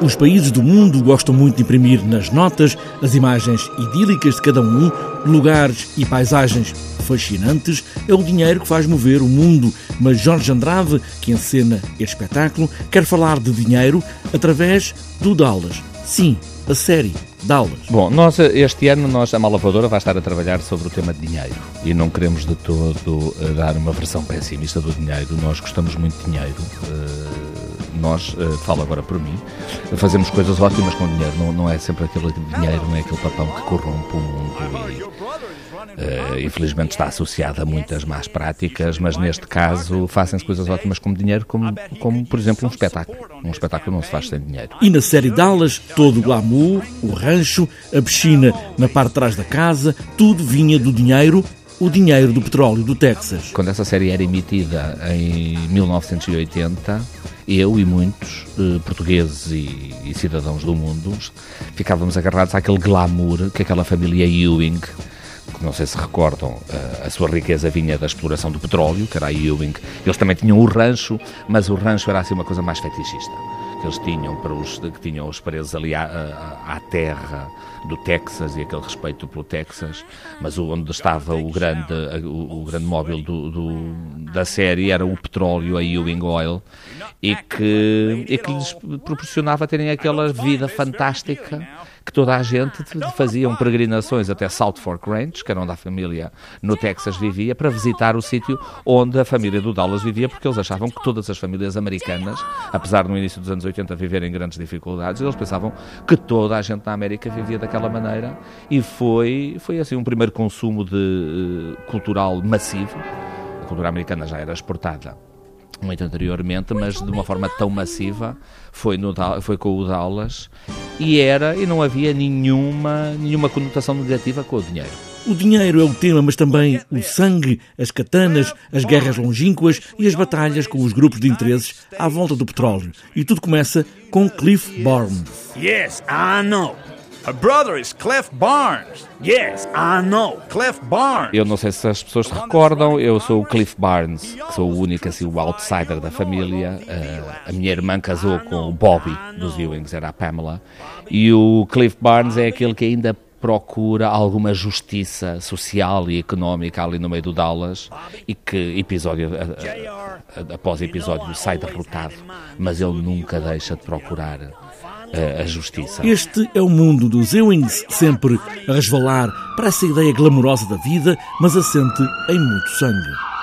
Os países do mundo gostam muito de imprimir nas notas as imagens idílicas de cada um, lugares e paisagens fascinantes. É o dinheiro que faz mover o mundo. Mas Jorge Andrade, que encena este espetáculo, quer falar de dinheiro através do Dallas. Sim, a série Dallas. Bom, nós este ano nós, a Malavadora vai estar a trabalhar sobre o tema de dinheiro e não queremos de todo eh, dar uma versão pessimista do dinheiro. Nós gostamos muito de dinheiro. Uh, nós, uh, falo agora por mim, fazemos coisas ótimas com dinheiro. Não, não é sempre aquele dinheiro, não é aquele papão que corrompe o mundo e, uh, infelizmente está associado a muitas más práticas, mas neste caso fazem-se coisas ótimas com dinheiro, como, como por exemplo um espetáculo. Um espetáculo não se faz sem dinheiro. E na série Dallas, todo o glamour, o rancho, a piscina na parte de trás da casa, tudo vinha do dinheiro o dinheiro do petróleo do Texas. Quando essa série era emitida em 1980, eu e muitos eh, portugueses e, e, cidadãos do mundo ficávamos agarrados àquele glamour que aquela família Ewing, que não sei se recordam, eh, a sua riqueza vinha da exploração do petróleo, que era a Ewing. Eles também tinham o rancho, mas o rancho era assim uma coisa mais fetichista que eles tinham para os que tinham os presos ali à, à, terra do Texas e aquele respeito pelo Texas, mas onde estava o grande o, o grande móvel do, da série era o petróleo, a Ewing Oil, e que, e que lhes proporcionava terem aquela vida fantástica que toda a gente faziam peregrinações até South Fork Range, que era onde a família no Texas vivia, para visitar o sítio onde a família do Dallas vivia, porque eles achavam que todas as famílias americanas, apesar de no início dos anos 80 viverem grandes dificuldades, eles pensavam que toda a gente na América vivia daquela maneira e foi, foi assim um primeiro consumo de, uh, cultural massivo. A cultura americana já era exportada muito anteriormente, mas de uma forma tão massiva, foi, no, foi com o Dallas e era e não havia nenhuma, nenhuma conotação negativa com o dinheiro. O dinheiro é o tema, mas também o sangue, as katanas, as guerras longínquas e as batalhas com os grupos de interesses à volta do petróleo. E tudo começa com Cliff Barnes. Yes, I know. Her brother is Clef Barnes. Yes, I know. Clef Barnes. Eu não sei se as pessoas se recordam, eu sou o Cliff Barnes, que sou o único, assim, o outsider da família. Uh, a minha irmã casou com o Bobby dos Ewings, era a Pamela. E o Cliff Barnes é aquele que ainda procura alguma justiça social e económica ali no meio do Dallas e que episódio após episódio sai derrotado, mas ele nunca deixa de procurar a, justiça. Este é o mundo dos Ewings, sempre a resvalar para essa ideia glamourosa da vida, mas assente em muito sangue.